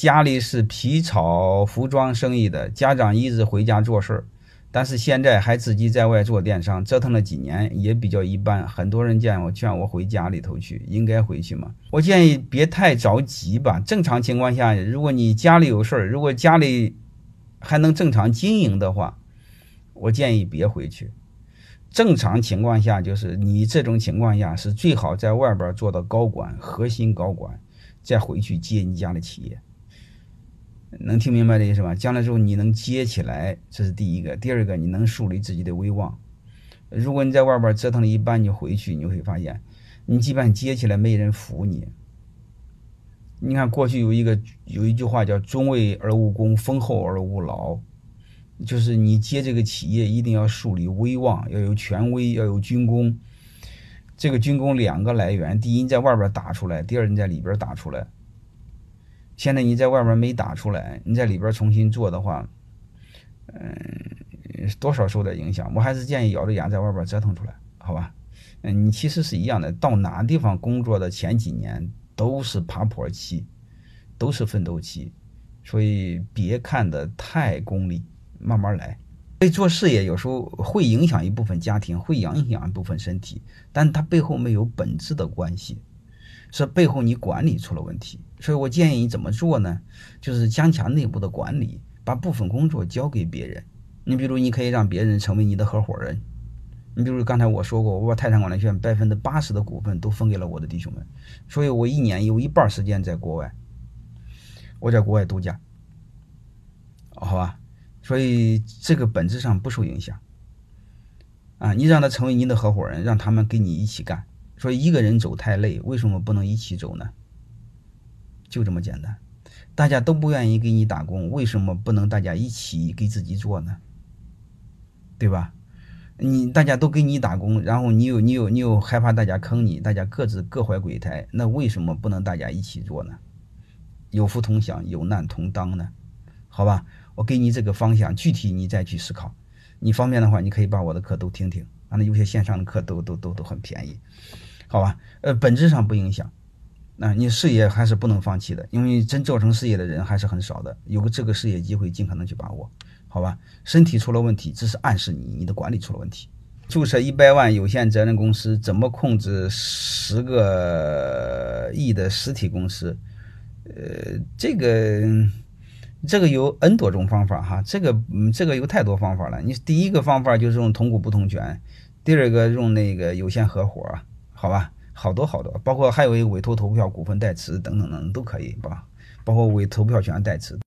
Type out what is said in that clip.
家里是皮草服装生意的，家长一直回家做事儿，但是现在还自己在外做电商，折腾了几年也比较一般。很多人见我劝我回家里头去，应该回去吗？我建议别太着急吧。正常情况下，如果你家里有事儿，如果家里还能正常经营的话，我建议别回去。正常情况下，就是你这种情况下是最好在外边做到高管、核心高管，再回去接你家的企业。能听明白这意思吧？将来之后你能接起来，这是第一个；第二个，你能树立自己的威望。如果你在外边折腾了一半，你回去，你会发现，你基本接起来没人服你。你看过去有一个有一句话叫“中位而无功，丰厚而无劳”，就是你接这个企业一定要树立威望，要有权威，要有军功。这个军功两个来源：第一，你在外边打出来；第二，你在里边打出来。现在你在外边没打出来，你在里边重新做的话，嗯，多少受点影响。我还是建议咬着牙在外边折腾出来，好吧？嗯，你其实是一样的，到哪地方工作的前几年都是爬坡期，都是奋斗期，所以别看的太功利，慢慢来。所以做事业有时候会影响一部分家庭，会影响一部分身体，但它背后没有本质的关系。是背后你管理出了问题，所以我建议你怎么做呢？就是加强内部的管理，把部分工作交给别人。你比如，你可以让别人成为你的合伙人。你比如刚才我说过，我把泰山管理学院百分之八十的股份都分给了我的弟兄们，所以我一年有一半时间在国外，我在国外度假，好吧？所以这个本质上不受影响。啊，你让他成为你的合伙人，让他们跟你一起干。说一个人走太累，为什么不能一起走呢？就这么简单，大家都不愿意给你打工，为什么不能大家一起给自己做呢？对吧？你大家都给你打工，然后你又你又你又害怕大家坑你，大家各自各怀鬼胎，那为什么不能大家一起做呢？有福同享，有难同当呢？好吧，我给你这个方向，具体你再去思考。你方便的话，你可以把我的课都听听，啊，那有些线上的课都都都都很便宜。好吧，呃，本质上不影响，那你事业还是不能放弃的，因为真做成事业的人还是很少的，有个这个事业机会，尽可能去把握，好吧？身体出了问题，只是暗示你你的管理出了问题。注册一百万有限责任公司，怎么控制十个亿的实体公司？呃，这个这个有 N 多种方法哈，这个嗯，这个有太多方法了。你第一个方法就是用同股不同权，第二个用那个有限合伙。好吧，好多好多，包括还有一委托投票、股份代持等等等都可以吧，包括委投票权代持。